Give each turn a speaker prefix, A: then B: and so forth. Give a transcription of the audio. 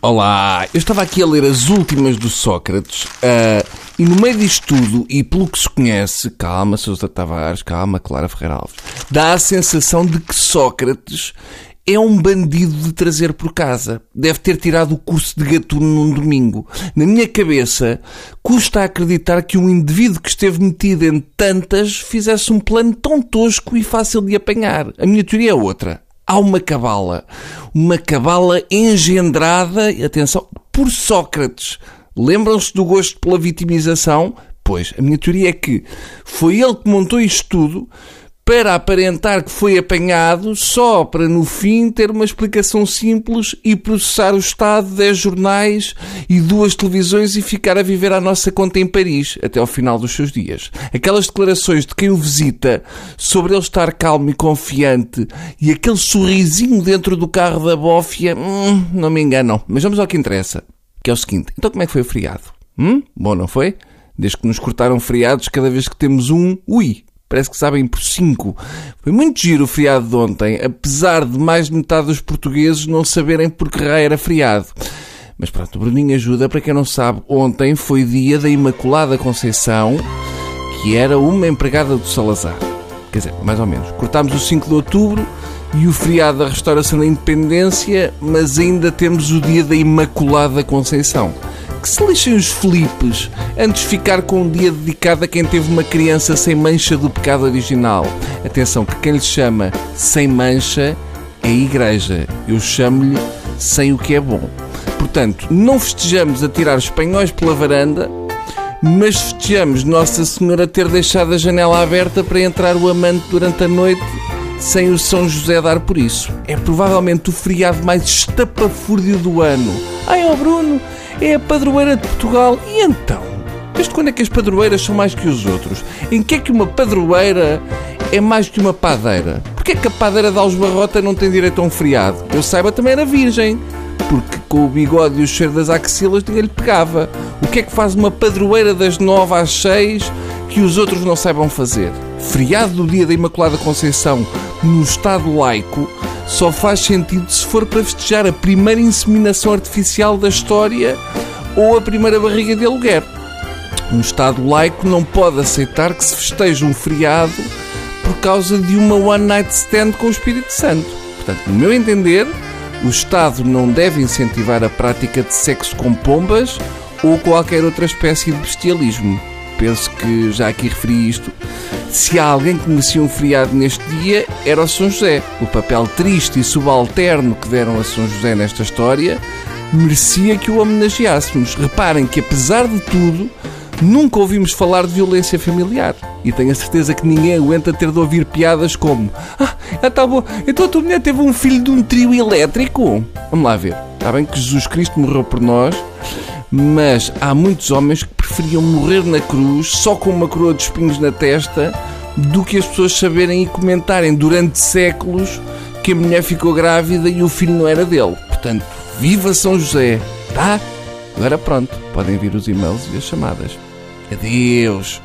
A: Olá, eu estava aqui a ler as últimas do Sócrates uh, e no meio disto tudo, e pelo que se conhece, calma, Sousa Tavares, calma, Clara Ferreira Alves, dá a sensação de que Sócrates é um bandido de trazer por casa. Deve ter tirado o curso de gatuno num domingo. Na minha cabeça, custa acreditar que um indivíduo que esteve metido em tantas fizesse um plano tão tosco e fácil de apanhar. A minha teoria é outra há uma cabala. Uma cabala engendrada, atenção, por Sócrates. Lembram-se do gosto pela vitimização? Pois, a minha teoria é que foi ele que montou isto tudo para aparentar que foi apanhado, só para no fim ter uma explicação simples e processar o Estado, 10 jornais e duas televisões e ficar a viver à nossa conta em Paris até ao final dos seus dias. Aquelas declarações de quem o visita sobre ele estar calmo e confiante e aquele sorrisinho dentro do carro da bófia, hum, não me enganam. Mas vamos ao que interessa, que é o seguinte. Então como é que foi o feriado? Hum? Bom, não foi? Desde que nos cortaram feriados cada vez que temos um, ui, Parece que sabem por 5. Foi muito giro o feriado de ontem, apesar de mais de metade dos portugueses não saberem por que raio era feriado. Mas pronto, o Bruninho ajuda. Para quem não sabe, ontem foi dia da Imaculada Conceição, que era uma empregada do Salazar. Quer dizer, mais ou menos. Cortámos o 5 de outubro e o feriado da restauração da independência, mas ainda temos o dia da Imaculada Conceição que se lixem os Filipes antes de ficar com um dia dedicado a quem teve uma criança sem mancha do pecado original. Atenção, que quem lhe chama sem mancha é a igreja. Eu chamo-lhe sem o que é bom. Portanto, não festejamos a tirar espanhóis pela varanda, mas festejamos Nossa Senhora ter deixado a janela aberta para entrar o amante durante a noite sem o São José dar por isso. É provavelmente o feriado mais estapafúrdio do ano. Ai, ó Bruno, é a padroeira de Portugal. E então? Desde quando é que as padroeiras são mais que os outros? Em que é que uma padroeira é mais que uma padeira? Porquê é que a padeira de Alves não tem direito a um feriado? Eu saiba também era virgem. Porque com o bigode e o cheiro das axilas ninguém lhe pegava. O que é que faz uma padroeira das nove às seis que os outros não saibam fazer? Feriado do dia da Imaculada Conceição no Estado laico só faz sentido se for para festejar a primeira inseminação artificial da história ou a primeira barriga de aluguer. Um Estado laico não pode aceitar que se festeje um feriado por causa de uma one night stand com o Espírito Santo. Portanto, no meu entender, o Estado não deve incentivar a prática de sexo com pombas ou qualquer outra espécie de bestialismo. Penso que já aqui referi isto se há alguém que merecia um feriado neste dia, era o São José. O papel triste e subalterno que deram a São José nesta história merecia que o homenageássemos. Reparem que, apesar de tudo, nunca ouvimos falar de violência familiar. E tenho a certeza que ninguém aguenta ter de ouvir piadas como Ah, está bom, então a tua mulher teve um filho de um trio elétrico? Vamos lá ver. Está bem que Jesus Cristo morreu por nós, mas há muitos homens que preferiam morrer na cruz só com uma coroa de espinhos na testa do que as pessoas saberem e comentarem durante séculos que a mulher ficou grávida e o filho não era dele. Portanto, Viva São José! Tá? Agora pronto, podem vir os e-mails e as chamadas. Adeus!